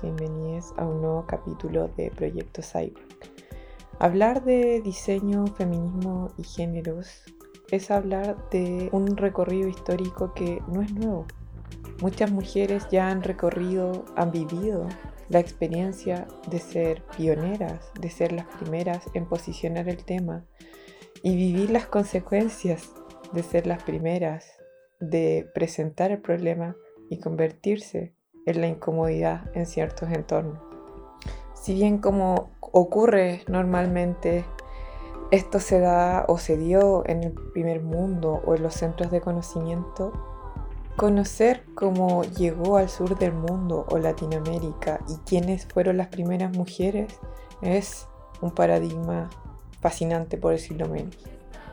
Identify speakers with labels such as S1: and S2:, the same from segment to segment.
S1: bienvenidas, a un nuevo capítulo de Proyecto Cyborg. Hablar de diseño, feminismo y géneros es hablar de un recorrido histórico que no es nuevo. Muchas mujeres ya han recorrido, han vivido la experiencia de ser pioneras, de ser las primeras en posicionar el tema y vivir las consecuencias de ser las primeras, de presentar el problema y convertirse en la incomodidad en ciertos entornos. Si bien como ocurre normalmente, esto se da o se dio en el primer mundo o en los centros de conocimiento, conocer cómo llegó al sur del mundo o Latinoamérica y quiénes fueron las primeras mujeres es un paradigma fascinante por decirlo menos.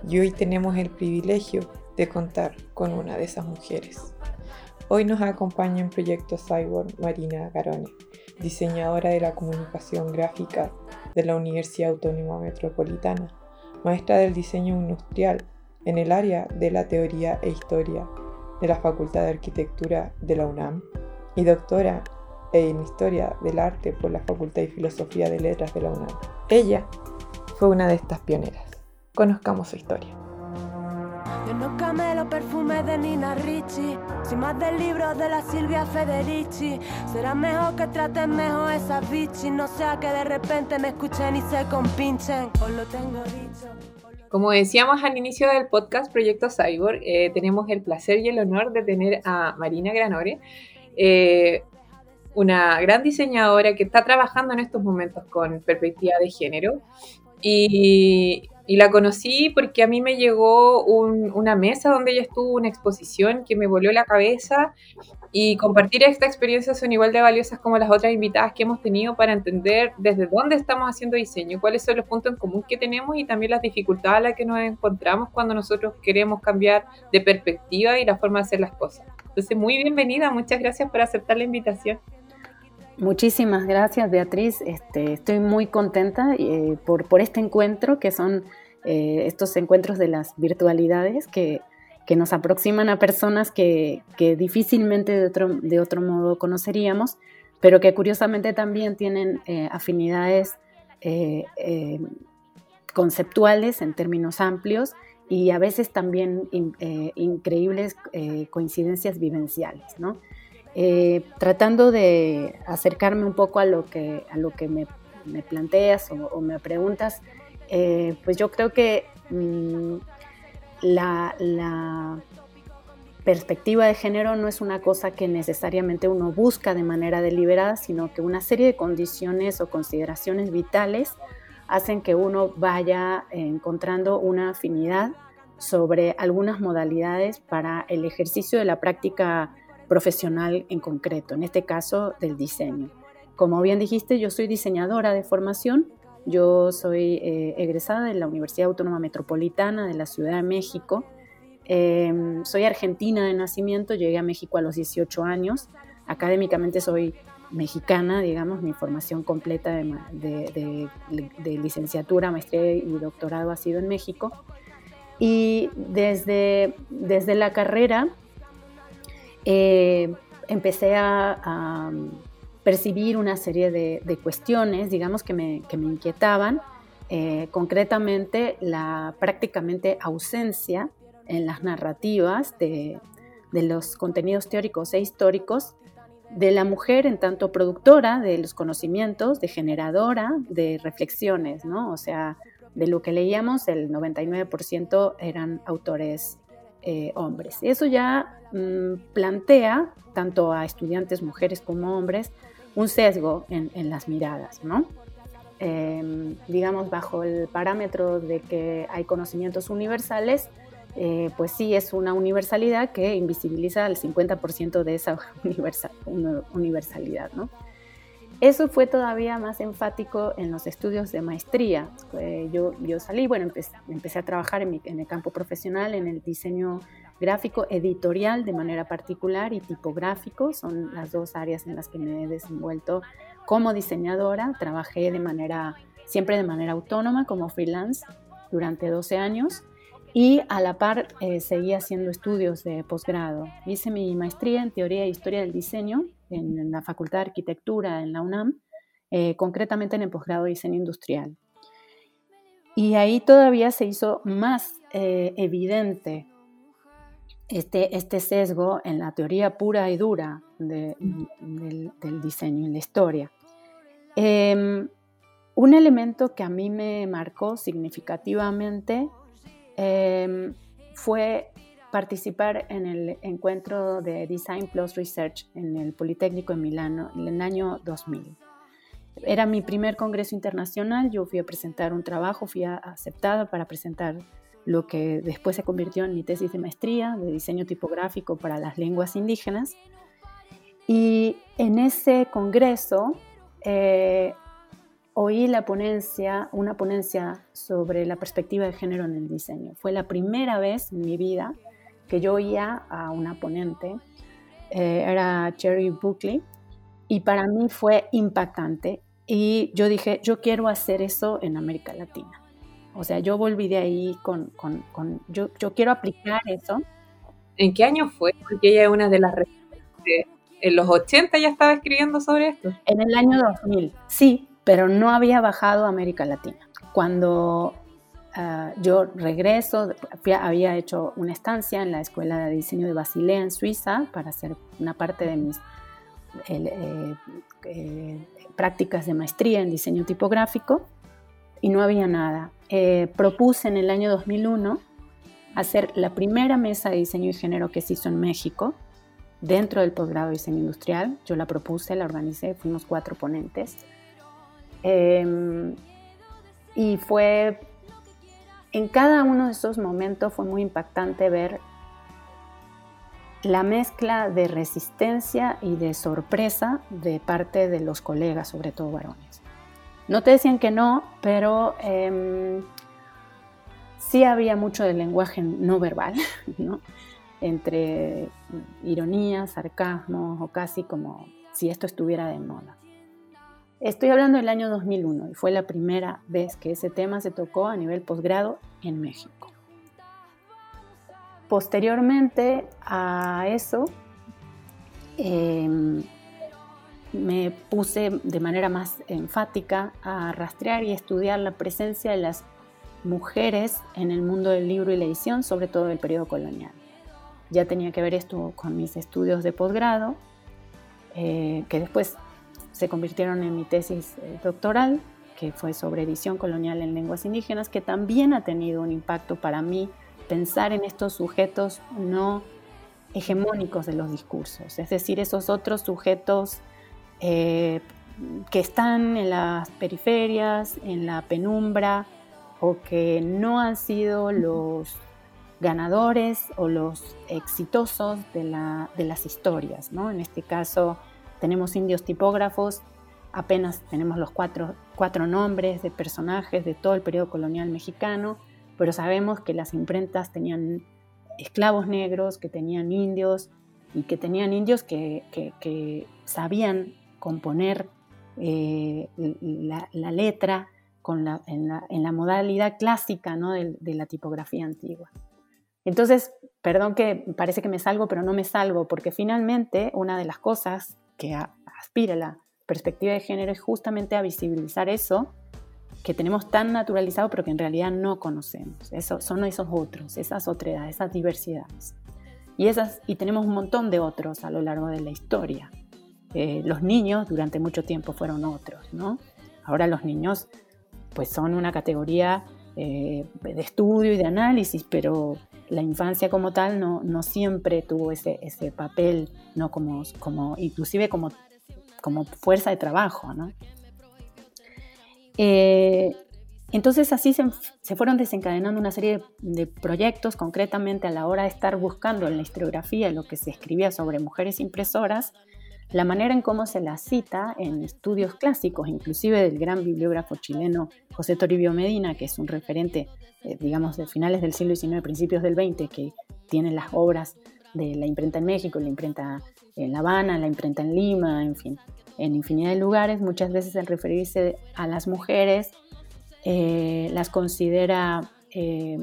S1: Y hoy tenemos el privilegio de contar con una de esas mujeres. Hoy nos acompaña en Proyecto Cyborg Marina Garone, diseñadora de la comunicación gráfica de la Universidad Autónoma Metropolitana, maestra del diseño industrial en el área de la teoría e historia de la Facultad de Arquitectura de la UNAM y doctora en historia del arte por la Facultad de Filosofía de Letras de la UNAM. Ella fue una de estas pioneras. Conozcamos su historia.
S2: Yo no camelo perfume de Nina Ricci, sin más del libro de la Silvia Federici. Será mejor que traten mejor esas bichis, no sea que de repente me escuchen y se compinchen. Os lo tengo dicho.
S1: Como decíamos al inicio del podcast Proyecto Cyborg, eh, tenemos el placer y el honor de tener a Marina Granore, eh, una gran diseñadora que está trabajando en estos momentos con perspectiva de género. Y, y la conocí porque a mí me llegó una mesa donde ella estuvo, una exposición que me volvió la cabeza y compartir esta experiencia son igual de valiosas como las otras invitadas que hemos tenido para entender desde dónde estamos haciendo diseño, cuáles son los puntos en común que tenemos y también las dificultades a las que nos encontramos cuando nosotros queremos cambiar de perspectiva y la forma de hacer las cosas. Entonces, muy bienvenida, muchas gracias por aceptar la invitación.
S3: Muchísimas gracias, Beatriz. Este, estoy muy contenta eh, por, por, este encuentro, que son eh, estos encuentros de las virtualidades que, que nos aproximan a personas que, que difícilmente de otro, de otro, modo conoceríamos, pero que curiosamente también tienen eh, afinidades conceptuales en términos amplios y a veces también increíbles coincidencias vivenciales, ¿no? Eh, tratando de acercarme un poco a lo que, a lo que me, planteas o, me preguntas, eh, pues yo creo que mm, la, perspectiva de género no es una cosa que necesariamente uno busca de manera deliberada, sino que una serie de condiciones o consideraciones vitales hacen que uno vaya encontrando una afinidad sobre algunas modalidades para el ejercicio de la práctica profesional en concreto, en este caso del diseño. Como bien dijiste, yo soy diseñadora de formación, yo soy eh, egresada de la Universidad Autónoma Metropolitana de la Ciudad de México, em, soy argentina de nacimiento, llegué a México a los 18 años, académicamente soy mexicana, digamos, mi formación completa de, licenciatura, maestría y doctorado ha sido en México. Y desde, desde la carrera eh, empecé a, percibir una serie de, cuestiones, digamos, que me, inquietaban, eh, concretamente la prácticamente ausencia en las narrativas de, los contenidos teóricos e históricos de la mujer en tanto productora de los conocimientos, de generadora de reflexiones, ¿no? O sea, de lo que leíamos, el 99% eran autores eh, hombres. Eso ya mm, plantea, tanto a estudiantes mujeres como hombres, un sesgo en, las miradas, ¿no? Em, digamos, bajo el parámetro de que hay conocimientos universales, eh, pues sí es una universalidad que invisibiliza al 50% de esa universalidad, ¿no? Eso fue todavía más enfático en los estudios de maestría. Eh, yo, salí, bueno, empecé, empecé a trabajar en, en, el campo profesional, en el diseño gráfico, editorial de manera particular y tipográfico. Son las dos áreas en las que me he desenvuelto como diseñadora. Trabajé de manera, siempre de manera autónoma como freelance durante 12 años. Y a la par eh, seguía haciendo estudios de posgrado. Hice mi maestría en teoría e historia del diseño en, la Facultad de Arquitectura en la UNAM, eh, concretamente en el posgrado de diseño industrial. Y ahí todavía se hizo más eh, evidente este, este sesgo en la teoría pura y dura del, diseño, en la historia. Em, un elemento que a mí me marcó significativamente Em, fue participar en el encuentro de Design Plus Research en el Politécnico de Milano en el año 2000. Era mi primer congreso internacional, yo fui a presentar un trabajo, fui aceptada para presentar lo que después se convirtió en mi tesis de maestría de diseño tipográfico para las lenguas indígenas. Y en ese congreso eh, oí la ponencia, una ponencia sobre la perspectiva de género en el diseño. Fue la primera vez en mi vida que yo oía a una ponente, eh, era Cherry Buckley, y para mí fue impactante. Y yo dije, yo quiero hacer eso en América Latina. O sea, yo volví de ahí con, con, con yo, yo, quiero aplicar eso.
S1: ¿En qué año fue? Porque ella es una de las en los 80 ya estaba escribiendo sobre esto.
S3: En el año 2000, sí, pero no había bajado a América Latina. Cuando ah, yo regreso, había hecho una estancia en la Escuela de Diseño de Basilea en Suiza para hacer una parte de mis eh, eh, prácticas de maestría en diseño tipográfico y no había nada. Eh, propuse en el año 2001 hacer la primera mesa de diseño y género que se hizo en México dentro del posgrado de diseño industrial. Yo la propuse, la organicé, fuimos cuatro ponentes Em, y fue, en cada uno de esos momentos fue muy impactante ver la mezcla de resistencia y de sorpresa de parte de los colegas, sobre todo varones. No te decían que no, pero eh, sí había mucho de lenguaje no verbal, ¿no? entre ironía, sarcasmo o casi como si esto estuviera de moda. Estoy hablando del año 2001 y fue la primera vez que ese tema se tocó a nivel posgrado en México. Posteriormente a eso, em, me puse de manera más enfática a rastrear y estudiar la presencia de las mujeres en el mundo del libro y la edición, sobre todo del periodo colonial. Ya tenía que ver esto con mis estudios de posgrado, eh, que después se convirtieron en mi tesis eh, doctoral, que fue sobre edición colonial en lenguas indígenas, que también ha tenido un impacto para mí pensar en estos sujetos no hegemónicos de los discursos, es decir, esos otros sujetos eh, que están en las periferias, en la penumbra, o que no han sido los ganadores o los exitosos de, de las historias, ¿no? En este caso, tenemos indios tipógrafos, apenas tenemos los cuatro, cuatro nombres de personajes de todo el periodo colonial mexicano, pero sabemos que las imprentas tenían esclavos negros, que tenían indios y que tenían indios que, sabían componer eh, la, letra con la, en, la, modalidad clásica ¿no? de, de, la tipografía antigua. Entonces, perdón que parece que me salgo, pero no me salgo, porque finalmente una de las cosas que aspira la perspectiva de género es justamente a visibilizar eso que tenemos tan naturalizado pero que en realidad no conocemos. Eso, son esos otros, esas otras, esas diversidades. Y, esas, y tenemos un montón de otros a lo largo de la historia. Eh, los niños durante mucho tiempo fueron otros, ¿no? Ahora los niños pues son una categoría eh, de estudio y de análisis, pero la infancia como tal no, no siempre tuvo ese, ese papel, no como, como, inclusive como, como fuerza de trabajo. ¿no? Eh, entonces así se, se, fueron desencadenando una serie de, proyectos, concretamente a la hora de estar buscando en la historiografía lo que se escribía sobre mujeres impresoras, la manera en cómo se la cita en estudios clásicos, inclusive del gran bibliógrafo chileno José Toribio Medina, que es un referente, eh, digamos, de finales del siglo XIX, principios del XX, que tiene las obras de la imprenta en México, la imprenta en La Habana, la imprenta en Lima, en fin, en infinidad de lugares, muchas veces al referirse a las mujeres, eh, las considera eh,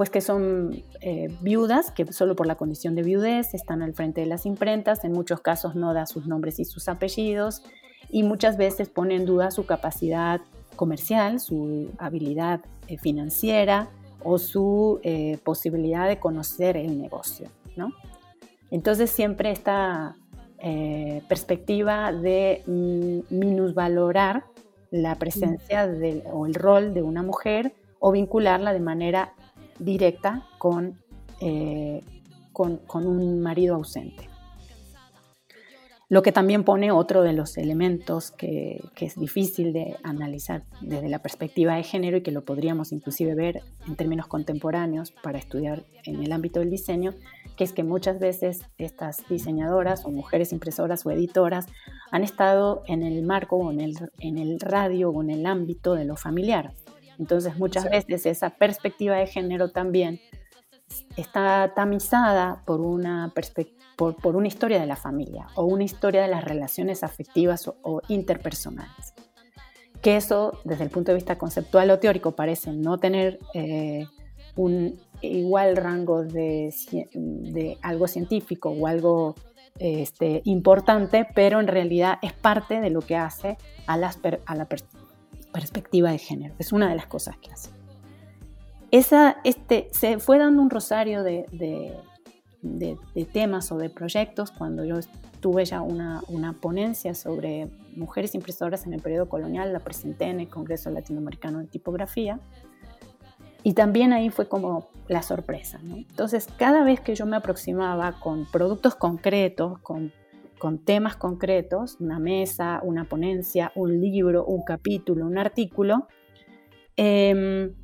S3: pues que son eh, viudas, que solo por la condición de viudez están al frente de las imprentas, en muchos casos no da sus nombres y sus apellidos, y muchas veces pone en duda su capacidad comercial, su habilidad eh, financiera o su eh, posibilidad de conocer el negocio. ¿no? Entonces siempre esta perspectiva de mm, minusvalorar la presencia o el rol de una mujer o vincularla de manera directa eh, con, con, un marido ausente. Lo que también pone otro de los elementos que, que, es difícil de analizar desde la perspectiva de género y que lo podríamos inclusive ver en términos contemporáneos para estudiar en el ámbito del diseño, que es que muchas veces estas diseñadoras o mujeres impresoras o editoras han estado en el marco o en el, en el radio o en el ámbito de lo familiar. Entonces muchas veces esa perspectiva de género también está tamizada por una, por, por, una historia de la familia o una historia de las relaciones afectivas o, interpersonales. Que eso, desde el punto de vista conceptual o teórico, parece no tener eh, un igual rango de, de, algo científico o algo este, importante, pero en realidad es parte de lo que hace a, las a la, perspectiva de género. Es una de las cosas que hace. Esa, este, se fue dando un rosario de, de, temas o de proyectos cuando yo tuve ya una, una, ponencia sobre mujeres impresoras en el periodo colonial, la presenté en el Congreso Latinoamericano de Tipografía. Y también ahí fue como la sorpresa. Entonces, cada vez que yo me aproximaba con productos concretos, con con temas concretos, una mesa, una ponencia, un libro, un capítulo, un artículo, em,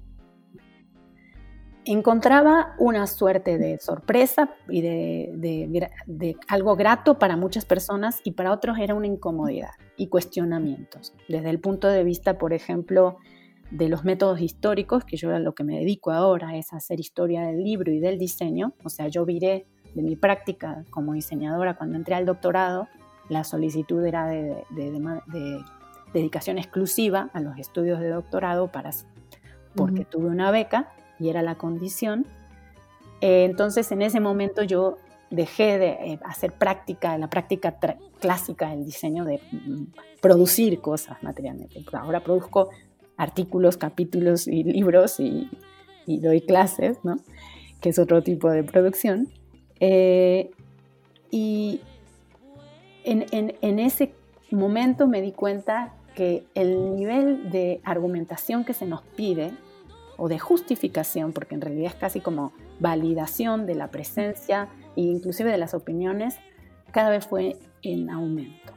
S3: encontraba una suerte de sorpresa y de, algo grato para muchas personas y para otros era una incomodidad y cuestionamientos. Desde el punto de vista, por ejemplo, de los métodos históricos, que yo a lo que me dedico ahora es hacer historia del libro y del diseño, o sea, yo viré de mi práctica como diseñadora cuando entré al doctorado, la solicitud era de, dedicación exclusiva a los estudios de doctorado para, porque tuve una beca y era la condición. Eh, entonces en ese momento yo dejé de eh, hacer práctica, la práctica clásica del diseño de mm, producir cosas materialmente. Ahora produzco artículos, capítulos y libros y, y doy clases, ¿no? que es otro tipo de producción. Eh, y en, ese momento me di cuenta que el nivel de argumentación que se nos pide, o de justificación, porque en realidad es casi como validación de la presencia e inclusive de las opiniones, cada vez fue en aumento.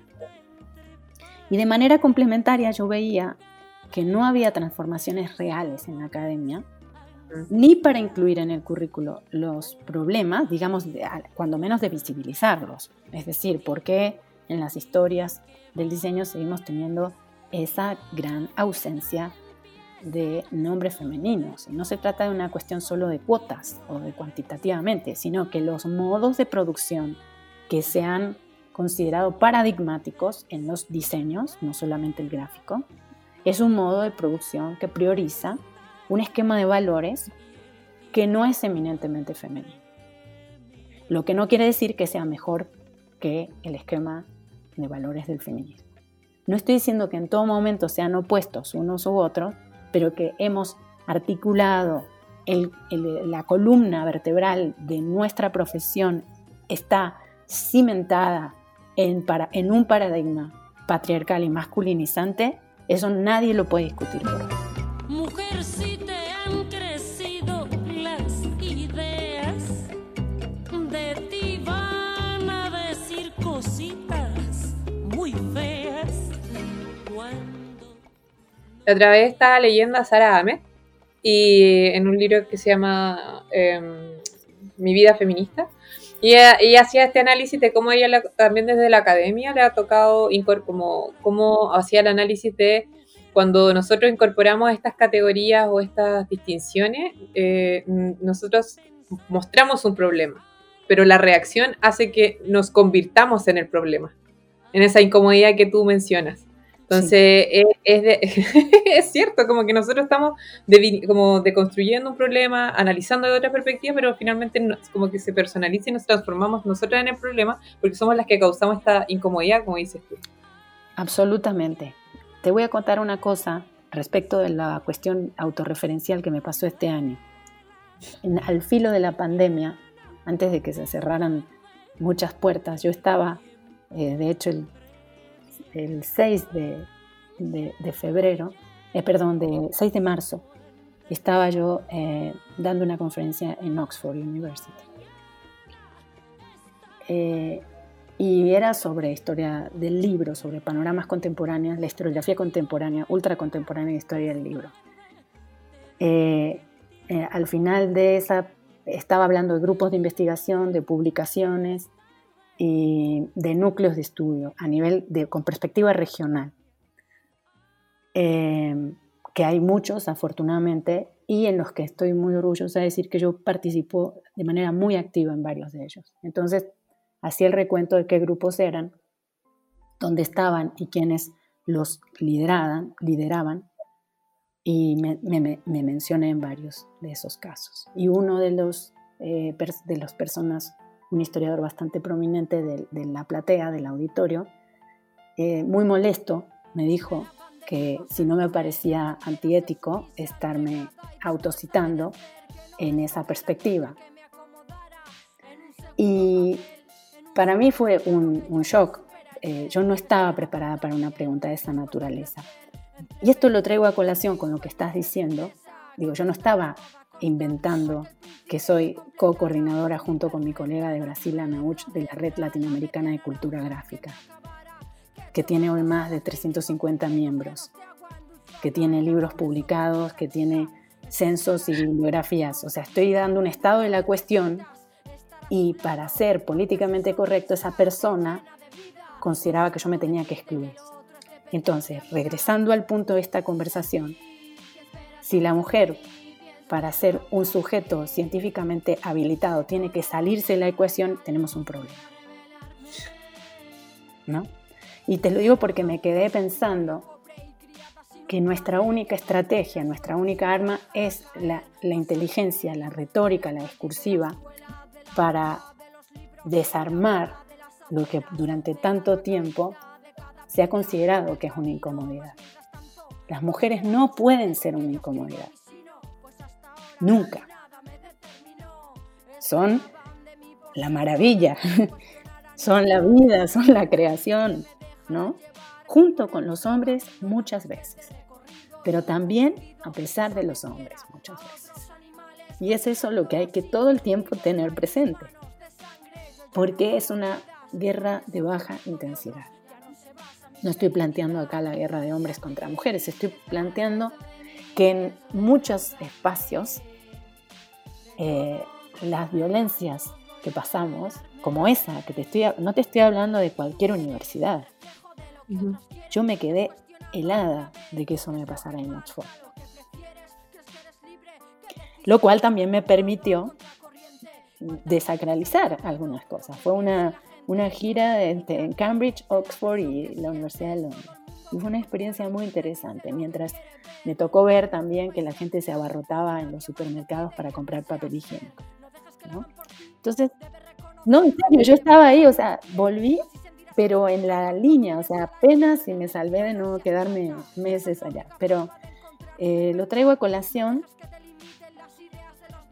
S3: Y de manera complementaria yo veía que no había transformaciones reales en la academia, ni para incluir en el currículo los problemas, digamos, cuando menos de visibilizarlos. Es decir, por qué en las historias del diseño seguimos teniendo esa gran ausencia de nombres femeninos. no se trata de una cuestión solo de cuotas o de cuantitativamente, sino que los modos de producción que se han considerado paradigmáticos en los diseños, no solamente el gráfico, es un modo de producción que prioriza un esquema de valores que no es eminentemente femenino. Lo que no quiere decir que sea mejor que el esquema de valores del feminismo. No estoy diciendo que en todo momento sean opuestos unos u otros, pero que hemos articulado la columna vertebral de nuestra profesión está cimentada en, para, en un paradigma patriarcal y masculinizante, eso nadie lo puede discutir por. Mujer,
S1: La otra vez estaba leyendo a Sara Ahmed y en un libro que se llama em, Mi vida feminista. Y ella, hacía este análisis de cómo ella también desde la academia le ha tocado como cómo hacía el análisis de cuando nosotros incorporamos estas categorías o estas distinciones, eh, nosotros mostramos un problema, pero la reacción hace que nos convirtamos en el problema, en esa incomodidad que tú mencionas. Entonces, es, cierto, como que nosotros estamos como deconstruyendo un problema, analizando de otra perspectiva, pero finalmente como que se personaliza y nos transformamos nosotras en el problema porque somos las que causamos esta incomodidad, como dices tú.
S3: Absolutamente. Te voy a contar una cosa respecto de la cuestión autorreferencial que me pasó este año. al filo de la pandemia, antes de que se cerraran muchas puertas, yo estaba, eh, de hecho, el el 6 de, febrero, eh, perdón, de 6 de marzo, estaba yo eh, dando una conferencia en Oxford University. Eh, y era sobre historia del libro, sobre panoramas contemporáneos, la historiografía contemporánea, ultra contemporánea de historia del libro. al final de esa, estaba hablando de grupos de investigación, de publicaciones, de núcleos de estudio a nivel de, con perspectiva regional, eh, que hay muchos afortunadamente y en los que estoy muy orgullosa de decir que yo participo de manera muy activa en varios de ellos. Entonces, hacía el recuento de qué grupos eran, dónde estaban y quiénes los lideraban, lideraban y me, me, mencioné en varios de esos casos. Y uno de los, eh, de las personas un historiador bastante prominente de, la platea, del auditorio, eh, muy molesto, me dijo que si no me parecía antiético estarme autocitando en esa perspectiva. Y para mí fue un, shock. Eh, yo no estaba preparada para una pregunta de esa naturaleza. Y esto lo traigo a colación con lo que estás diciendo. Digo, yo no estaba inventando que soy co-coordinadora junto con mi colega de Brasil, Anauch, de la Red Latinoamericana de Cultura Gráfica, que tiene hoy más de 350 miembros, que tiene libros publicados, que tiene censos y bibliografías. O sea, estoy dando un estado de la cuestión y para ser políticamente correcto, esa persona consideraba que yo me tenía que excluir. Entonces, regresando al punto de esta conversación, si la mujer para ser un sujeto científicamente habilitado tiene que salirse de la ecuación, tenemos un problema. ¿No? Y te lo digo porque me quedé pensando que nuestra única estrategia, nuestra única arma es la, la inteligencia, la retórica, la discursiva, para desarmar lo que durante tanto tiempo se ha considerado que es una incomodidad. Las mujeres no pueden ser una incomodidad nunca. Son la maravilla, son la vida, son la creación, ¿no? Junto con los hombres muchas veces, pero también a pesar de los hombres muchas veces. Y es eso lo que hay que todo el tiempo tener presente, porque es una guerra de baja intensidad. No estoy planteando acá la guerra de hombres contra mujeres, estoy planteando que en muchos espacios eh, las violencias que pasamos, como esa, que te estoy, no te estoy hablando de cualquier universidad. Yo me quedé helada de que eso me pasara en Oxford. Lo cual también me permitió desacralizar algunas cosas. Fue una, una gira en Cambridge, Oxford y la Universidad de Londres. Y fue una experiencia muy interesante, mientras me tocó ver también que la gente se abarrotaba en los supermercados para comprar papel higiénico. Entonces, no, en serio, yo estaba ahí, o sea, volví, pero en la línea, o sea, apenas y me salvé de no quedarme meses allá. Pero eh, lo traigo a colación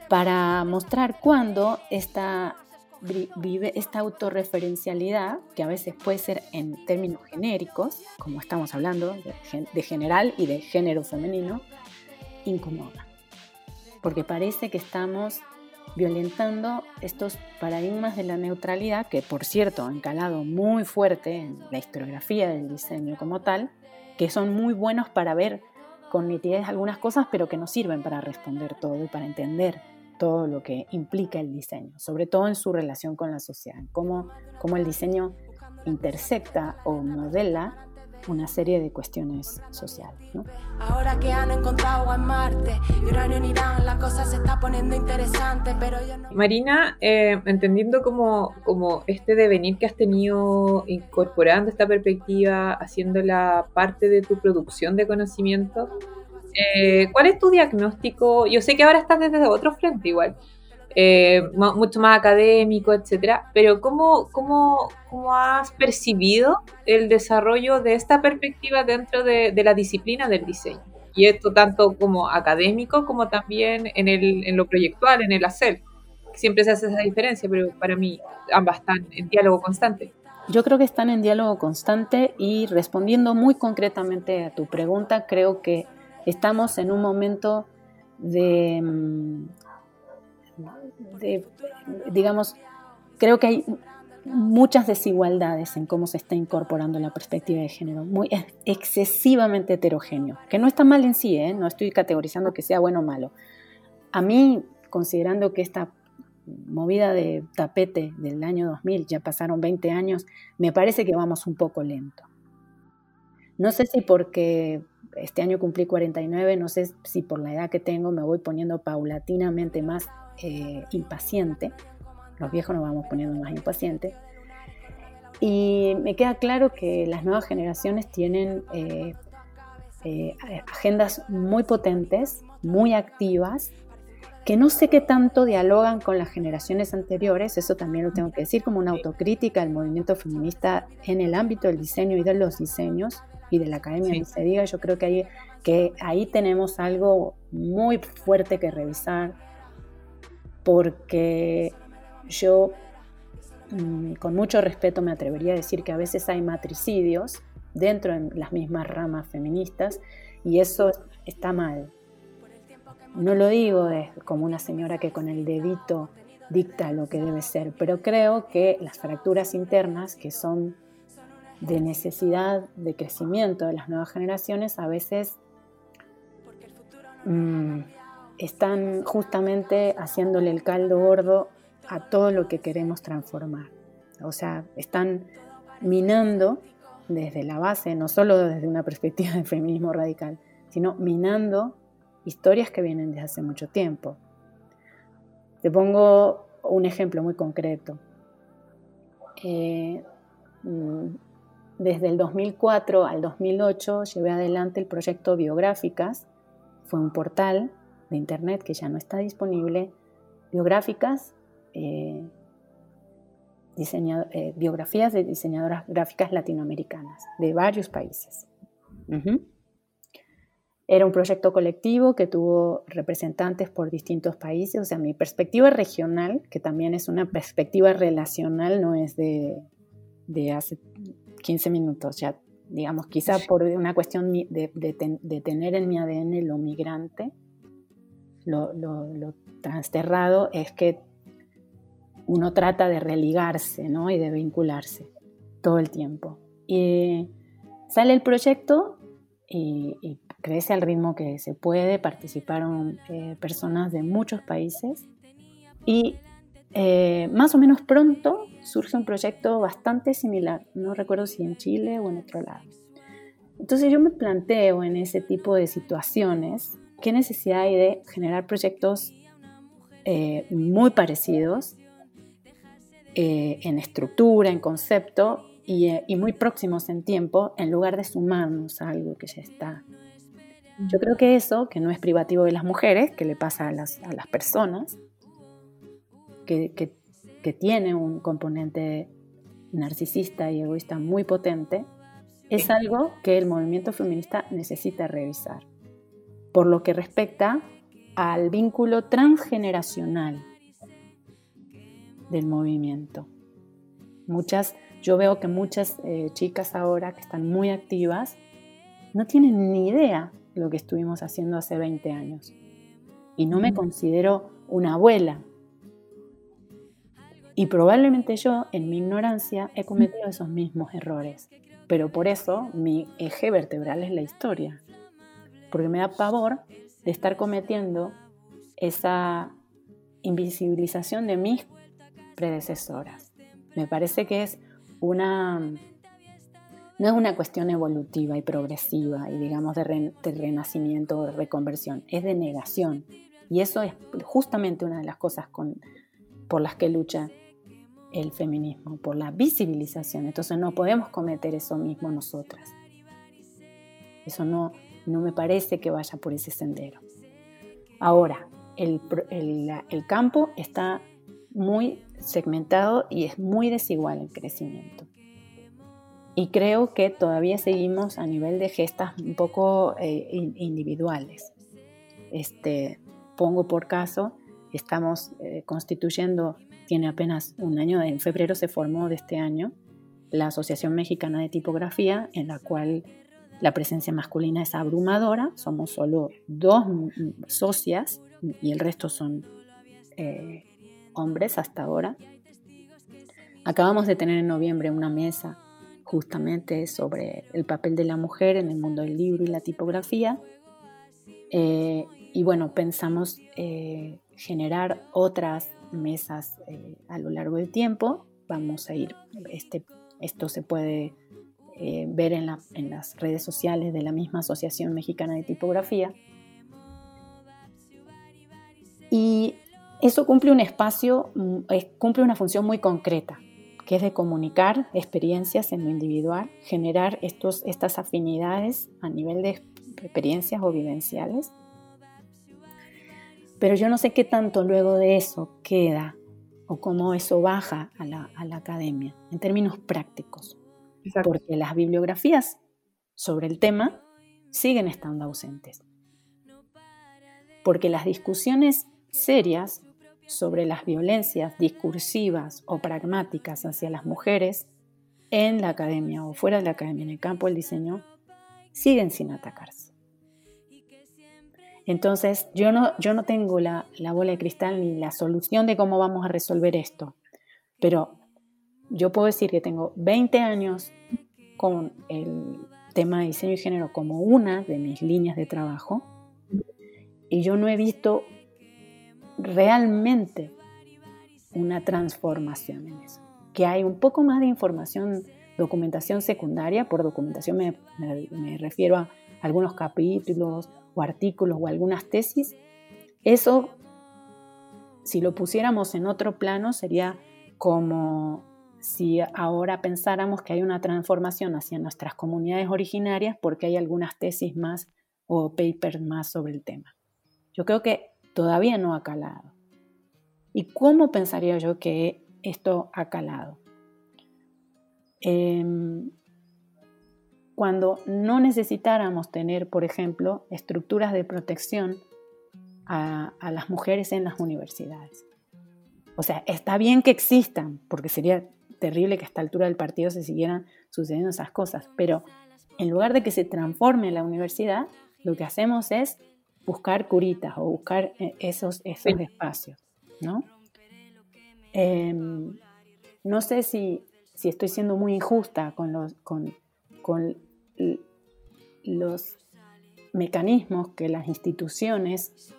S3: para mostrar cuándo esta vive esta autorreferencialidad, que a veces puede ser en términos genéricos, como estamos hablando, de, general y de género femenino, incomoda. Porque parece que estamos violentando estos paradigmas de la neutralidad, que por cierto han calado muy fuerte en la historiografía del diseño como tal, que son muy buenos para ver con nitidez algunas cosas, pero que no sirven para responder todo y para entender todo lo que implica el diseño, sobre todo en su relación con la sociedad, cómo, cómo el diseño intersecta o modela una serie de cuestiones sociales.
S2: Ahora que han encontrado en Marte uranio en Irán, la cosa se está poniendo interesante, pero yo no...
S1: Marina, eh, entendiendo como, como este devenir que has tenido incorporando esta perspectiva, haciéndola parte de tu producción de conocimiento, eh, ¿cuál es tu diagnóstico? Yo sé que ahora estás desde otro frente igual, eh, mucho más académico, etcétera. Pero ¿cómo, cómo, cómo has percibido el desarrollo de esta perspectiva dentro de, la disciplina del diseño? Y esto tanto como académico como también en, el, en lo proyectual, en el hacer. Siempre se hace esa diferencia, pero para mí ambas están en diálogo constante.
S3: Yo creo que están en diálogo constante y respondiendo muy concretamente a tu pregunta, creo que estamos en un momento de mm, digamos, creo que hay muchas desigualdades en cómo se está incorporando la perspectiva de género, muy excesivamente heterogéneo, que no está mal en sí, ¿eh? no estoy categorizando que sea bueno o malo. A mí, considerando que esta movida de tapete del año 2000, ya pasaron 20 años, me parece que vamos un poco lento. No sé si porque este año cumplí 49, no sé si por la edad que tengo me voy poniendo paulatinamente más eh, impaciente. Los viejos nos vamos poniendo más impacientes. Y me queda claro que las nuevas generaciones tienen eh, eh, agendas muy potentes, muy activas, que no sé qué tanto dialogan con las generaciones anteriores, eso también lo tengo que decir como una autocrítica al movimiento feminista en el ámbito del diseño y de los diseños y de la academia, ni se diga, yo creo que ahí, que ahí tenemos algo muy fuerte que revisar, porque yo mm, con mucho respeto me atrevería a decir que a veces hay matricidios dentro de las mismas ramas feministas y eso está mal. No lo digo como una señora que con el dedito dicta lo que debe ser, pero creo que las fracturas internas que son de necesidad de crecimiento de las nuevas generaciones a veces mm, están justamente haciéndole el caldo gordo a todo lo que queremos transformar. O sea, están minando desde la base, no solo desde una perspectiva de feminismo radical, sino minando historias que vienen desde hace mucho tiempo. Te pongo un ejemplo muy concreto. Eh, mm, desde el 2004 al 2008 llevé adelante el proyecto Biográficas, fue un portal de Internet que ya no está disponible, biográficas, eh, eh, biografías de diseñadoras gráficas latinoamericanas de varios países. Era un proyecto colectivo que tuvo representantes por distintos países, o sea, mi perspectiva regional, que también es una perspectiva relacional, no es de, de hace 15 minutos, ya digamos, quizá por una cuestión de, de tener en mi ADN lo migrante, lo, lo, transterrado es que uno trata de religarse ¿no? y de vincularse todo el tiempo. Y sale el proyecto y, crece al ritmo que se puede, participaron eh, personas de muchos países y eh, más o menos pronto surge un proyecto bastante similar, no recuerdo si en Chile o en otro lado. Entonces yo me planteo en ese tipo de situaciones qué necesidad hay de generar proyectos eh, muy parecidos eh, en estructura, en concepto eh, y, muy próximos en tiempo, en lugar de sumarnos a algo que ya está. Yo creo que eso, que no es privativo de las mujeres, que le pasa a las, personas, que, que tiene un componente narcisista y egoísta muy potente, es algo que el movimiento feminista necesita revisar por lo que respecta al vínculo transgeneracional del movimiento. Muchas, yo veo que muchas eh, chicas ahora que están muy activas no tienen ni idea de lo que estuvimos haciendo hace 20 años. Y no me considero una abuela. Y probablemente yo, en mi ignorancia, he cometido esos mismos errores. Pero por eso mi eje vertebral es la historia porque me da pavor de estar cometiendo esa invisibilización de mis predecesoras. Me parece que es una no es una cuestión evolutiva y progresiva y digamos de, renacimiento o de reconversión, es de negación. Y eso es justamente una de las cosas por las que lucha el feminismo, por la visibilización. Entonces no podemos cometer eso mismo nosotras. Eso no, no me parece que vaya por ese sendero. Ahora, el, el campo está muy segmentado y es muy desigual el crecimiento. Y creo que todavía seguimos a nivel de gestas un poco eh, individuales. Este, pongo por caso, estamos eh, constituyendo, tiene apenas un año, en febrero se formó de este año, la Asociación Mexicana de Tipografía, en la cual la presencia masculina es abrumadora, somos solo dos socias y el resto son eh, hombres hasta ahora. Acabamos de tener en noviembre una mesa justamente sobre el papel de la mujer en el mundo del libro y la tipografía. Eh, y bueno, pensamos eh, generar otras mesas eh, a lo largo del tiempo. Vamos a ir, este, esto se puede ver en, en las redes sociales de la misma Asociación Mexicana de Tipografía. Y eso cumple un espacio, mm, cumple una función muy concreta que es de comunicar experiencias en lo individual, generar estos, estas afinidades a nivel de experiencias o vivenciales. Pero yo no sé qué tanto luego de eso queda o cómo eso baja a la, academia en términos prácticos. Porque las bibliografías sobre el tema siguen estando ausentes. Porque las discusiones serias sobre las violencias discursivas o pragmáticas hacia las mujeres en la academia o fuera de la academia, en el campo del diseño, siguen sin atacarse. Entonces, yo no, yo no tengo la, la bola de cristal ni la solución de cómo vamos a resolver esto, pero yo puedo decir que tengo 20 años con el tema de diseño y género como una de mis líneas de trabajo y yo no he visto realmente una transformación en eso. Que hay un poco más de información, documentación secundaria, por documentación me, refiero a algunos capítulos o artículos o algunas tesis. Eso, si lo pusiéramos en otro plano, sería como si ahora pensáramos que hay una transformación hacia nuestras comunidades originarias porque hay algunas tesis más o papers más sobre el tema. Yo creo que todavía no ha calado. ¿Y cómo pensaría yo que esto ha calado? Em, cuando no necesitáramos tener, por ejemplo, estructuras de protección a, las mujeres en las universidades. O sea, está bien que existan, porque sería terrible que a esta altura del partido se siguieran sucediendo esas cosas, pero en lugar de que se transforme la universidad, lo que hacemos es buscar curitas o buscar eh, esos, esos espacios, ¿no? Em, no sé si, si, estoy siendo muy injusta con los, con, con los mecanismos que las instituciones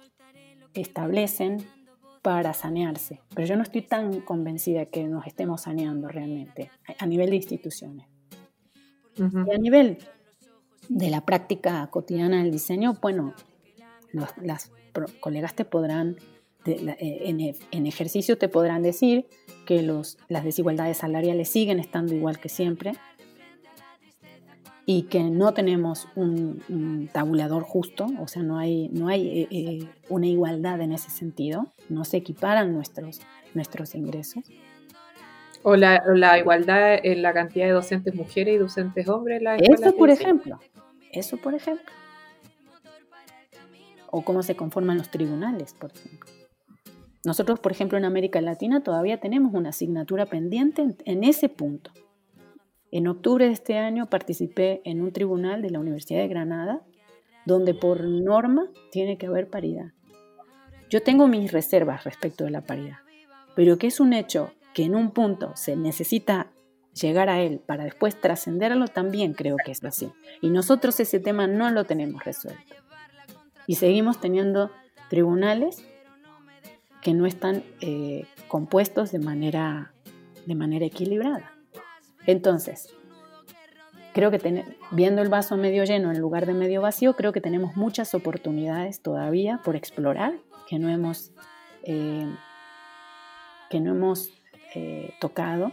S3: establecen para sanearse, pero yo no estoy tan convencida que nos estemos saneando realmente a nivel de instituciones. Y a nivel de la práctica cotidiana del diseño, bueno, las colegas te podrán, eh, en, ejercicio te podrán decir que los, las desigualdades salariales siguen estando igual que siempre y que no tenemos un, tabulador justo, o sea, no hay, no hay eh, eh, una igualdad en ese sentido, no se equiparan nuestros, nuestros ingresos.
S1: O la, la, igualdad en la cantidad de docentes mujeres y docentes hombres. La
S3: eso, por ejemplo. Eso, por ejemplo o cómo se conforman los tribunales, por ejemplo. Nosotros, por ejemplo, en América Latina todavía tenemos una asignatura pendiente en, ese punto. En octubre de este año participé en un tribunal de la Universidad de Granada, donde por norma tiene que haber paridad. Yo tengo mis reservas respecto de la paridad, pero que es un hecho que en un punto se necesita llegar a él para después trascenderlo, también creo que es así. Y nosotros ese tema no lo tenemos resuelto y seguimos teniendo tribunales que no están eh, compuestos de manera, de manera equilibrada. Entonces, creo que viendo el vaso medio lleno en lugar de medio vacío, creo que tenemos muchas oportunidades todavía por explorar que no hemos, eh, que no hemos eh, tocado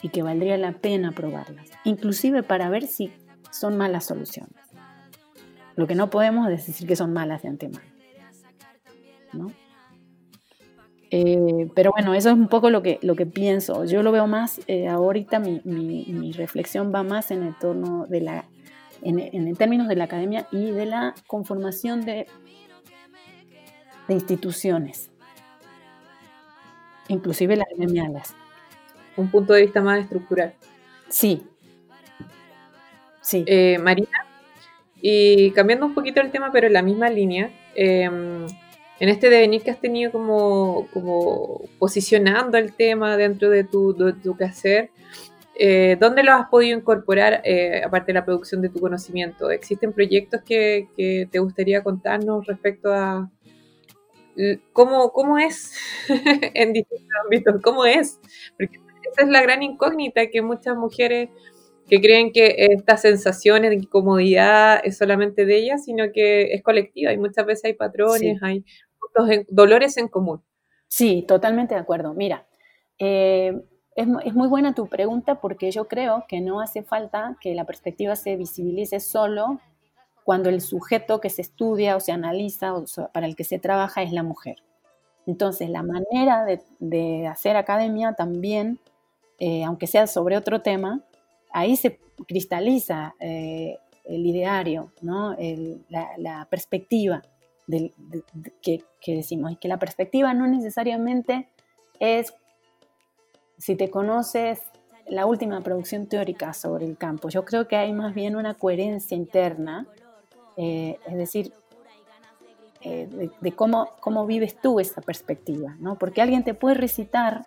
S3: y que valdría la pena probarlas, inclusive para ver si son malas soluciones. Lo que no podemos es decir que son malas de antemano. ¿no? Eh, pero bueno, eso es un poco lo que, lo que pienso. Yo lo veo más, eh, ahorita mi, mi, reflexión va más en el torno de la, en, en, términos de la academia y de la conformación de, de instituciones, inclusive las gremiales.
S1: Un punto de vista más estructural.
S3: Sí. Sí.
S1: Eh, Marina, y cambiando un poquito el tema, pero en la misma línea, em, en este devenir que has tenido como, posicionando el tema dentro de tu, quehacer, eh, ¿dónde lo has podido incorporar eh, aparte de la producción de tu conocimiento? ¿Existen proyectos que, que te gustaría contarnos respecto a cómo, cómo es en distintos ámbitos? ¿Cómo es? Porque esa es la gran incógnita que muchas mujeres que creen que esta sensación de incomodidad es solamente de ellas, sino que es colectiva y muchas veces hay patrones, hay dolores en común.
S3: Sí, totalmente de acuerdo. Mira, eh, es, muy buena tu pregunta porque yo creo que no hace falta que la perspectiva se visibilice solo cuando el sujeto que se estudia o se analiza o para el que se trabaja es la mujer. Entonces, la manera de, hacer academia también, eh, aunque sea sobre otro tema, ahí se cristaliza eh, el ideario, ¿no? la, perspectiva que, decimos, y que la perspectiva no necesariamente es, si te conoces la última producción teórica sobre el campo, yo creo que hay más bien una coherencia interna, eh, es decir, eh, de, cómo, vives tú esa perspectiva, ¿no? porque alguien te puede recitar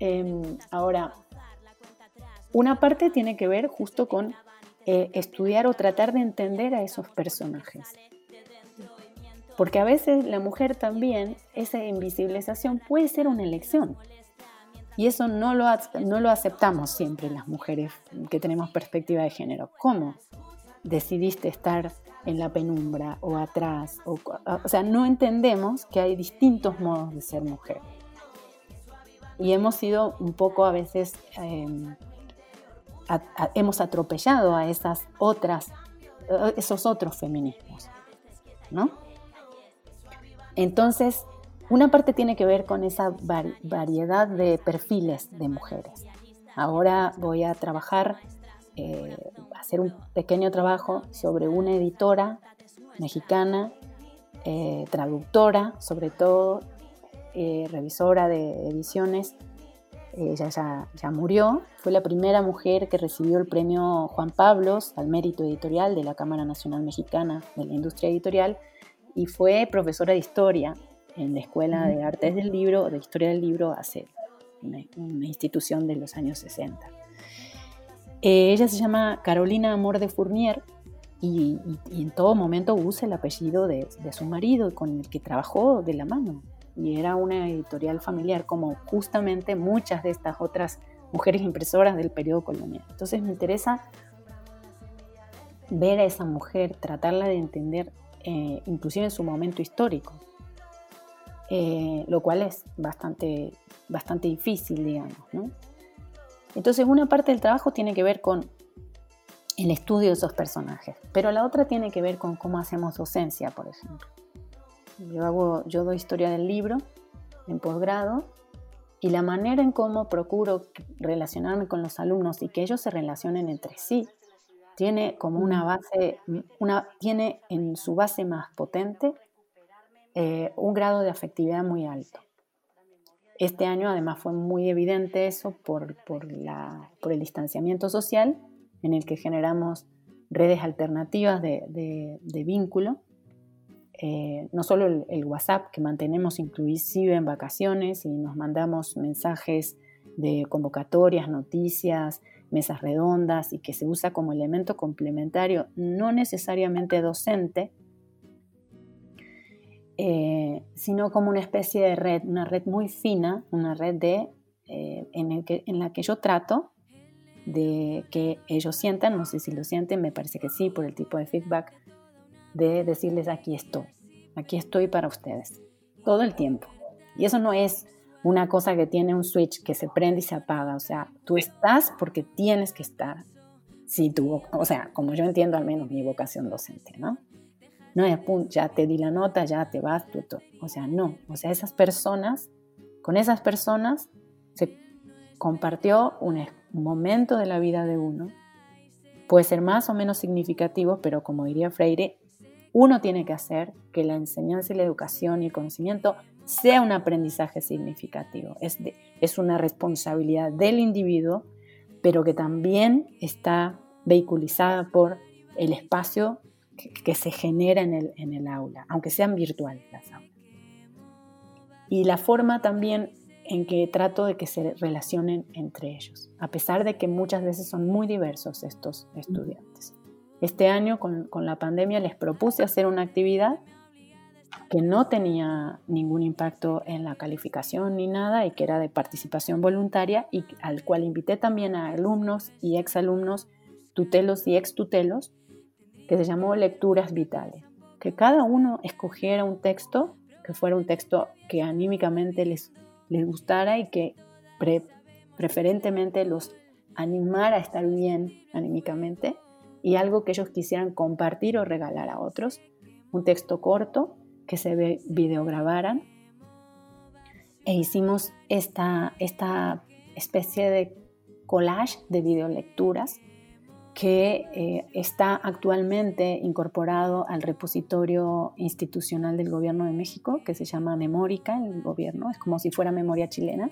S3: Em, ahora, una parte tiene que ver justo con eh, estudiar o tratar de entender a esos personajes. Porque a veces la mujer también, esa invisibilización puede ser una elección. Y eso no lo, no lo aceptamos siempre las mujeres que tenemos perspectiva de género. ¿Cómo decidiste estar en la penumbra o atrás? O, o sea, no entendemos que hay distintos modos de ser mujer y hemos sido un poco a veces, em, hemos atropellado a esas otras, eh, esos otros feminismos, ¿no? Entonces, una parte tiene que ver con esa variedad de perfiles de mujeres. Ahora voy a trabajar, eh, hacer un pequeño trabajo sobre una editora mexicana, eh, traductora sobre todo, eh, revisora de ediciones, ella ya, ya, murió, fue la primera mujer que recibió el premio Juan Pablos al mérito editorial de la Cámara Nacional Mexicana de la Industria Editorial y fue profesora de historia en la Escuela de Artes del Libro, de Historia del Libro, hace una, institución de los años 60. Eh, ella se llama Carolina Amor de Fournier y, en todo momento usa el apellido de, de su marido con el que trabajó de la mano y era una editorial familiar como justamente muchas de estas otras mujeres impresoras del periodo colonial. Entonces me interesa ver a esa mujer, tratarla de entender eh, inclusive en su momento histórico, eh, lo cual es bastante, bastante difícil, digamos. Entonces una parte del trabajo tiene que ver con el estudio de esos personajes, pero la otra tiene que ver con cómo hacemos docencia, por ejemplo. Yo, hago, yo doy historia del libro en posgrado y la manera en cómo procuro relacionarme con los alumnos y que ellos se relacionen entre sí tiene como una base, una, tiene en su base más potente eh, un grado de afectividad muy alto. Este año además fue muy evidente eso por, por, la, por el distanciamiento social en el que generamos redes alternativas de, de, vínculo. Eh, no solo el, el, WhatsApp que mantenemos inclusive en vacaciones y nos mandamos mensajes de convocatorias, noticias, mesas redondas y que se usa como elemento complementario, no necesariamente docente, eh, sino como una especie de red, una red muy fina, una red de, eh, en, el que, en la que yo trato de que ellos sientan, no sé si lo sienten, me parece que sí, por el tipo de feedback, de decirles aquí estoy, aquí estoy para ustedes, todo el tiempo. Y eso no es una cosa que tiene un switch que se prende y se apaga, o sea, tú estás porque tienes que estar. Si tú, o sea, como yo entiendo al menos mi vocación docente, ¿no? no es, ya te di la nota, ya te vas, tú, o sea, no, o sea, esas personas, con esas personas se compartió un, momento de la vida de uno, puede ser más o menos significativo, pero como diría Freire, uno tiene que hacer que la enseñanza y la educación y el conocimiento sea un aprendizaje significativo. Es, es una responsabilidad del individuo, pero que también está vehiculizada por el espacio que, se genera en el, en el aula, aunque sean virtuales las aulas. Y la forma también en que trato de que se relacionen entre ellos, a pesar de que muchas veces son muy diversos estos estudiantes. Este año con, con, la pandemia les propuse hacer una actividad que no tenía ningún impacto en la calificación ni nada y que era de participación voluntaria y al cual invité también a alumnos y exalumnos, tutelos y extutelos que se llamó Lecturas Vitales, que cada uno escogiera un texto que fuera un texto que anímicamente les, les gustara y que preferentemente los animara a estar bien anímicamente y algo que ellos quisieran compartir o regalar a otros, un texto corto que se videograbaran. E hicimos esta, esta especie de collage de videolecturas que eh, está actualmente incorporado al repositorio institucional del Gobierno de México, que se llama Memórica, el gobierno, es como si fuera memoria chilena.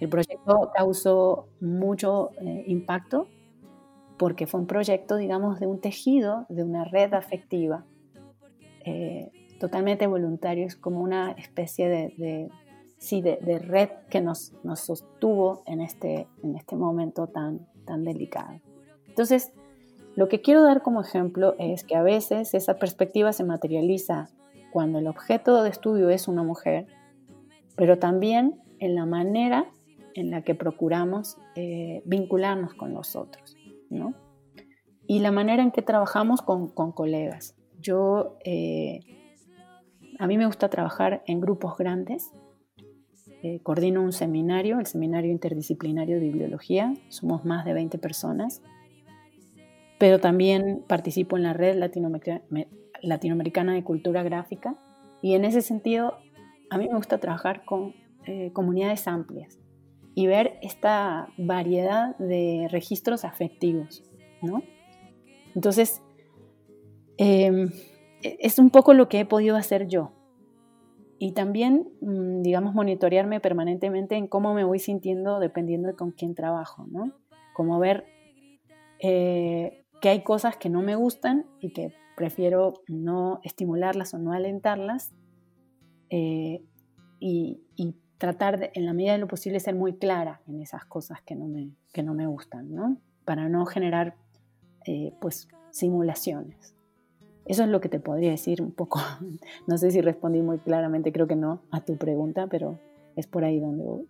S3: El proyecto causó mucho eh, impacto porque fue un proyecto, digamos, de un tejido, de una red afectiva, eh, totalmente voluntario, es como una especie de, sí, de, de, red que nos, nos sostuvo en este, en este momento tan, tan delicado. Entonces, lo que quiero dar como ejemplo es que a veces esa perspectiva se materializa cuando el objeto de estudio es una mujer, pero también en la manera en la que procuramos eh, vincularnos con los otros, ¿no? Y la manera en que trabajamos con, colegas. Yo, eh, a mí me gusta trabajar en grupos grandes. Eh, coordino un seminario, el Seminario Interdisciplinario de Bibliología. Somos más de 20 personas pero también participo en la red latinoamericana de cultura gráfica y en ese sentido a mí me gusta trabajar con eh, comunidades amplias y ver esta variedad de registros afectivos, ¿no? Entonces, em, e, es un poco lo que he podido hacer yo. Y también, mm, digamos, monitorearme permanentemente en cómo me voy sintiendo dependiendo de con quién trabajo, ¿no? Como ver eh, que hay cosas que no me gustan y que prefiero no estimularlas o no alentarlas eh, y, tratar de, en la medida de lo posible ser muy clara en esas cosas que no me, que no me gustan, ¿no? Para no generar eh, pues simulaciones. Eso es lo que te podría decir un poco. No sé si respondí muy claramente, creo que no, a tu pregunta, pero es por ahí donde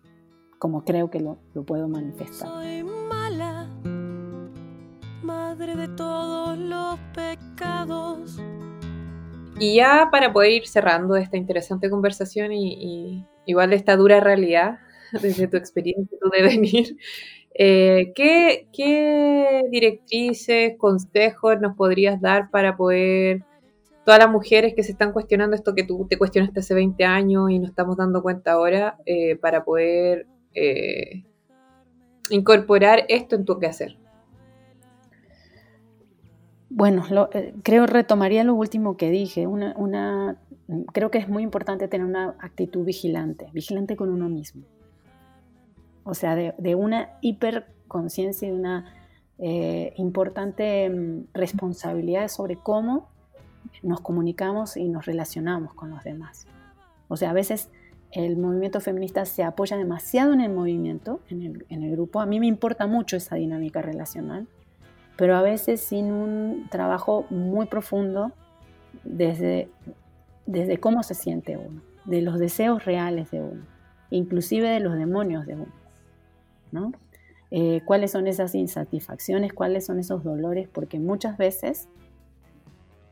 S3: como creo que lo, lo puedo manifestar
S2: madre de todos los pecados.
S1: Y ya para poder ir cerrando esta interesante conversación y, igual esta dura realidad desde tu experiencia, tu devenir, eh, ¿qué, ¿qué directrices, consejos nos podrías dar para poder todas las mujeres que se están cuestionando esto que tú te cuestionaste hace 20 años y nos estamos dando cuenta ahora, eh, para poder eh, incorporar esto en tu quehacer?
S3: Bueno, eh, creo retomaría lo último que dije. Una, creo que es muy importante tener una actitud vigilante, vigilante con uno mismo. O sea, de, una hiperconciencia y una eh, importante mm, responsabilidad sobre cómo nos comunicamos y nos relacionamos con los demás. O sea, a veces el movimiento feminista se apoya demasiado en el movimiento, en el, en el grupo. A mí me importa mucho esa dinámica relacional pero a veces sin un trabajo muy profundo desde, desde cómo se siente uno, de los deseos reales de uno, inclusive de los demonios de uno, ¿no? Eh, cuáles son esas insatisfacciones, cuáles son esos dolores, porque muchas veces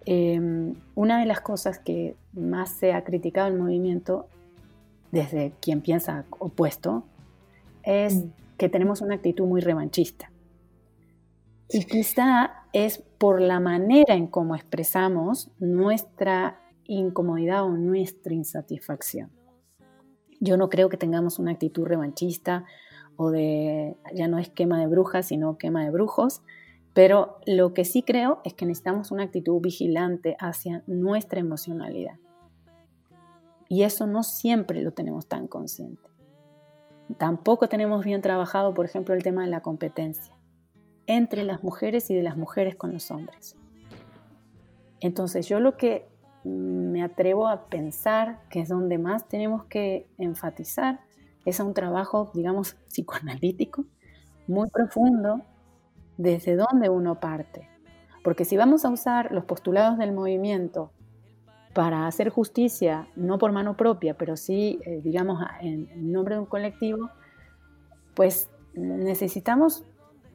S3: em, una de las cosas que más se ha criticado el movimiento desde quien piensa opuesto es mm. que tenemos una actitud muy revanchista. Y quizá es por la manera en cómo expresamos nuestra incomodidad o nuestra insatisfacción. Yo no creo que tengamos una actitud revanchista o de, ya no es quema de brujas, sino quema de brujos, pero lo que sí creo es que necesitamos una actitud vigilante hacia nuestra emocionalidad. Y eso no siempre lo tenemos tan consciente. Tampoco tenemos bien trabajado, por ejemplo, el tema de la competencia entre las mujeres y de las mujeres con los hombres. Entonces yo lo que me atrevo a pensar que es donde más tenemos que enfatizar es a un trabajo, digamos, psicoanalítico, muy profundo, desde donde uno parte. Porque si vamos a usar los postulados del movimiento para hacer justicia, no por mano propia, pero sí, eh, digamos, en nombre de un colectivo, pues necesitamos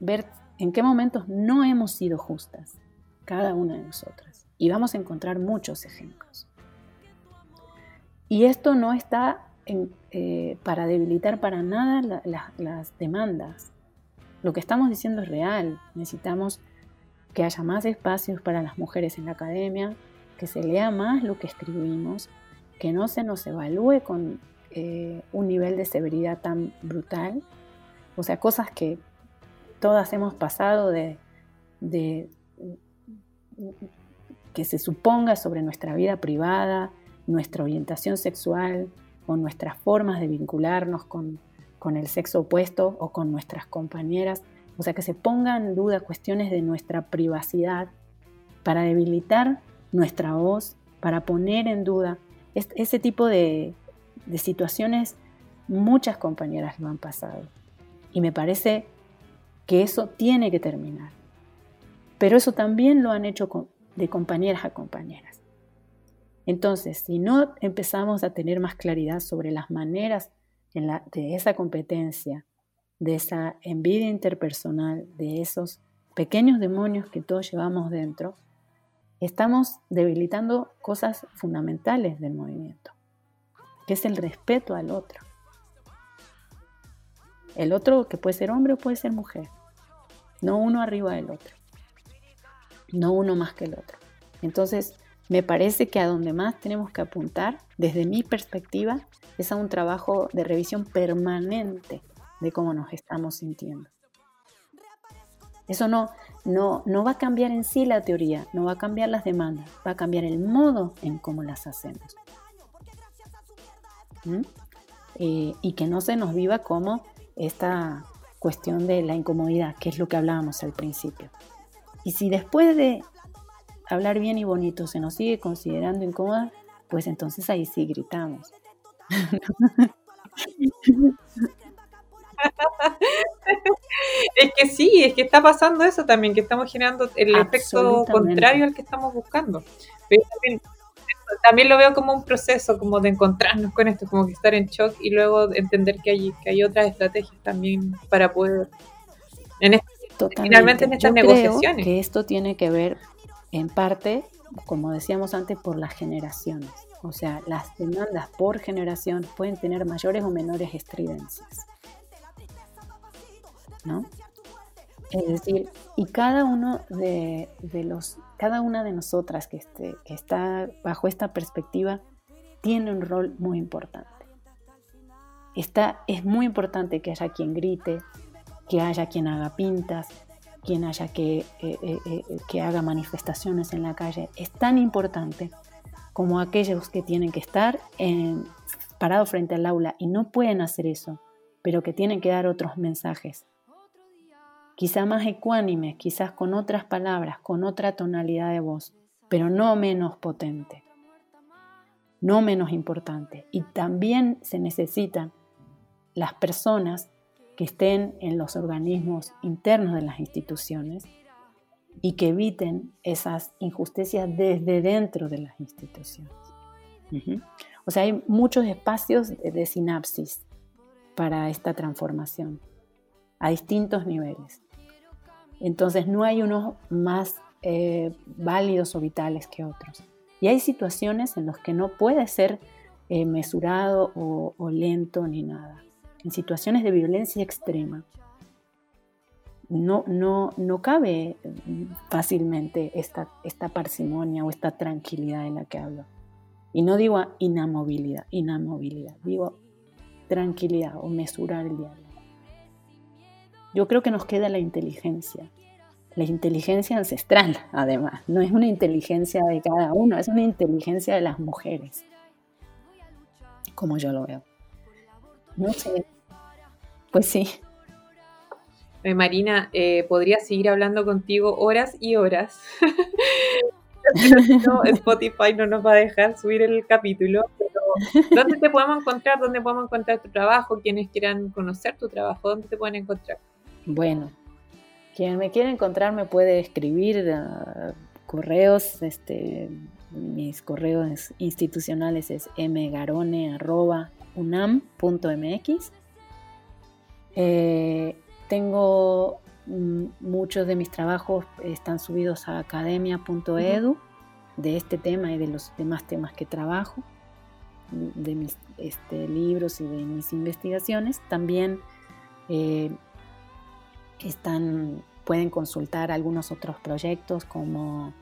S3: ver en qué momentos no hemos sido justas, cada una de nosotras. Y vamos a encontrar muchos ejemplos. Y esto no está eh, para debilitar para nada las demandas. Lo que estamos diciendo es real. Necesitamos que haya más espacios para las mujeres en la academia, que se lea más lo que escribimos, que no se nos evalúe con eh, un nivel de severidad tan brutal. O sea, cosas que todas hemos pasado de, que se suponga sobre nuestra vida privada, nuestra orientación sexual o nuestras formas de vincularnos con, con el sexo opuesto o con nuestras compañeras. O sea, que se pongan en duda cuestiones de nuestra privacidad para debilitar nuestra voz, para poner en duda ese tipo de, de situaciones. Muchas compañeras lo han pasado. Y me parece que eso tiene que terminar. Pero eso también lo han hecho de compañeras a compañeras. Entonces, si no empezamos a tener más claridad sobre las maneras de esa competencia, de esa envidia interpersonal, de esos pequeños demonios que todos llevamos dentro, estamos debilitando cosas fundamentales del movimiento, que es el respeto al otro. El otro que puede ser hombre o puede ser mujer no uno arriba del otro, no uno más que el otro. Entonces, me parece que a donde más tenemos que apuntar, desde mi perspectiva, es a un trabajo de revisión permanente de cómo nos estamos sintiendo. Eso no, no, no va a cambiar en sí la teoría, no va a cambiar las demandas, va a cambiar el modo en cómo las hacemos. ¿Mm? Eh, y que no se nos viva como esta cuestión de la incomodidad, que es lo que hablábamos al principio. Y si después de hablar bien y bonito se nos sigue considerando incómoda, pues entonces ahí sí gritamos.
S1: es que sí, es que está pasando eso también, que estamos generando el efecto contrario al que estamos buscando. Pero también lo veo como un proceso, como de encontrarnos con esto, como que estar en shock y luego entender que hay, que hay otras estrategias también para poder, en finalmente en estas negociaciones.
S3: que esto tiene que ver en parte, como decíamos antes, por las generaciones. O sea, las demandas por generación pueden tener mayores o menores estridencias. ¿No? Es decir, y cada uno de, los, cada una de nosotras que, esté, que está bajo esta perspectiva tiene un rol muy importante. Está, es muy importante que haya quien grite, que haya quien haga pintas, quien haya que, eh, eh, eh, que haga manifestaciones en la calle, es tan importante como aquellos que tienen que estar parados frente al aula y no pueden hacer eso, pero que tienen que dar otros mensajes. Quizá más ecuánimes, quizás con otras palabras, con otra tonalidad de voz, pero no menos potente, no menos importante. Y también se necesitan las personas que estén en los organismos internos de las instituciones y que eviten esas injusticias desde dentro de las instituciones. O sea, hay muchos espacios de, sinapsis para esta transformación a distintos niveles. Entonces no hay unos más eh, válidos o vitales que otros. Y hay situaciones en las que no puede ser eh, mesurado o lento ni nada en situaciones de violencia extrema, no, no, no cabe fácilmente esta, esta parsimonia o esta tranquilidad en la que hablo. Y no digo inamovilidad, inamovilidad, digo tranquilidad o mesurar el diálogo. Yo creo que nos queda la inteligencia, la inteligencia ancestral, además. No es una inteligencia de cada uno, es una inteligencia de las mujeres, como yo lo veo. No sé. Pues sí.
S1: Eh, Marina, eh, podría seguir hablando contigo horas y horas. Spotify no nos va a dejar subir el capítulo, pero ¿dónde te podemos encontrar? ¿Dónde podemos encontrar tu trabajo? Quienes quieran conocer tu trabajo, ¿dónde te pueden encontrar?
S3: Bueno, quien me quiera encontrar me puede escribir uh, correos, este, mis correos institucionales es mgarone unam.mx. Eh, tengo mm, muchos de mis trabajos están subidos a academia.edu de este tema y de los demás temas que trabajo, de mis este, libros y de mis investigaciones. También eh, pueden consultar algunos otros proyectos como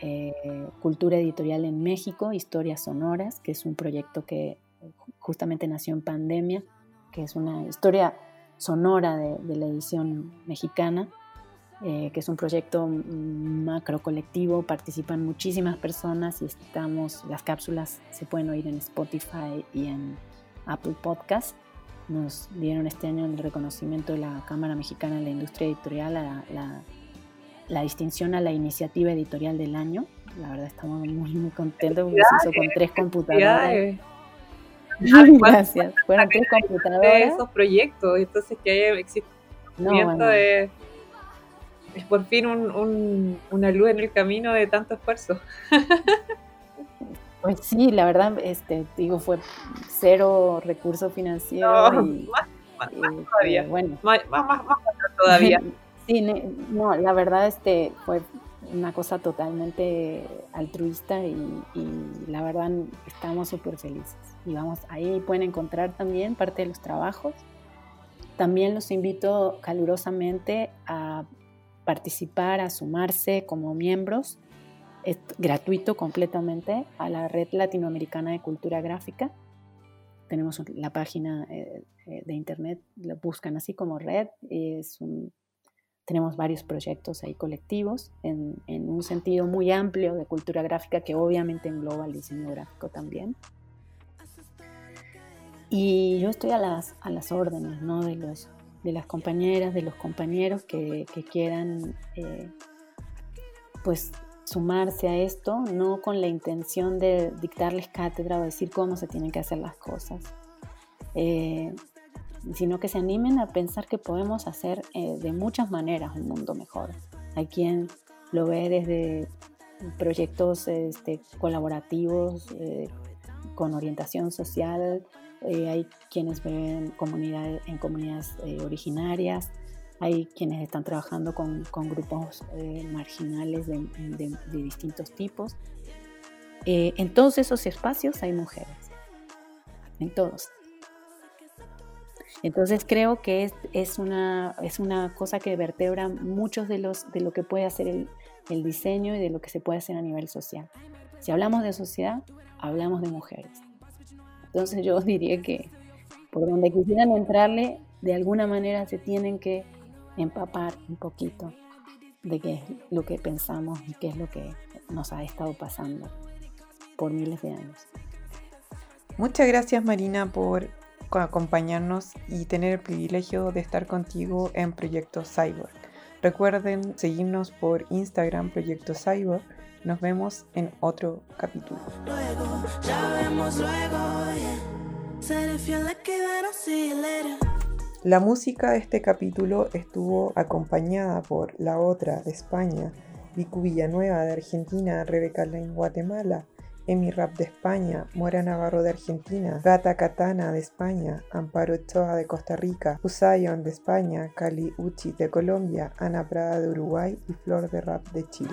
S3: eh, Cultura Editorial en México, Historias Sonoras, que es un proyecto que justamente nació en pandemia, que es una historia sonora de, la edición mexicana, eh, que es un proyecto macro colectivo, participan muchísimas personas y estamos, las cápsulas se pueden oír en Spotify y en Apple Podcast. Nos dieron este año el reconocimiento de la Cámara Mexicana de la Industria Editorial, la, la, distinción a la iniciativa editorial del año. La verdad estamos muy, muy contentos porque se hizo con tres computadoras. Gracias. Fueron tres computadoras.
S1: De esos proyectos, entonces que haya existimiento de, es por fin un, una luz en el camino de tanto esfuerzo.
S3: Pues sí, la verdad, este, digo, fue cero recurso financiero y,
S1: más, más, todavía. Bueno, más, todavía.
S3: Sí, no, la verdad, este, fue una cosa totalmente altruista y, la verdad estamos súper felices. Y vamos, ahí pueden encontrar también parte de los trabajos. También los invito calurosamente a participar, a sumarse como miembros, es gratuito completamente, a la Red Latinoamericana de Cultura Gráfica. Tenemos la página eh, eh, de internet, lo buscan así como red, es tenemos varios proyectos ahí colectivos en, un sentido muy amplio de cultura gráfica que obviamente engloba el diseño gráfico también. Y yo estoy a las, a las órdenes ¿no? de, los, de las compañeras, de los compañeros que, quieran eh, pues sumarse a esto, no con la intención de dictarles cátedra o decir cómo se tienen que hacer las cosas. Eh, sino que se animen a pensar que podemos hacer eh, de muchas maneras un mundo mejor. Hay quien lo ve desde proyectos este, colaborativos eh, con orientación social, eh, hay quienes ven comunidades, en comunidades originarias, hay quienes están trabajando con, con grupos marginales de, de, distintos tipos. en todos esos espacios hay mujeres, en todos. Entonces creo que es, es, una, es una cosa que vertebra muchos de, los, de lo que puede hacer el, el diseño y de lo que se puede hacer a nivel social. Si hablamos de sociedad, hablamos de mujeres. Entonces yo diría que por donde quisieran entrarle, de alguna manera se tienen que empapar un poquito de qué es lo que pensamos y qué es lo que nos ha estado pasando por miles de años.
S4: Muchas gracias Marina por acompañarnos y tener el privilegio de estar contigo en Proyecto Cyborg. Recuerden seguirnos por Instagram Proyecto Cyborg. Nos vemos en otro capítulo. La música de este capítulo estuvo acompañada por La Otra de España, Vicu Villanueva de Argentina, Rebeca Lane Guatemala, Emi Rap de España, Mora Navarro de Argentina, Gata Katana de España, Amparo Ochoa de Costa Rica, Usayon de España, Cali Uchi de Colombia, Ana Prada de Uruguay y Flor de Rap de Chile.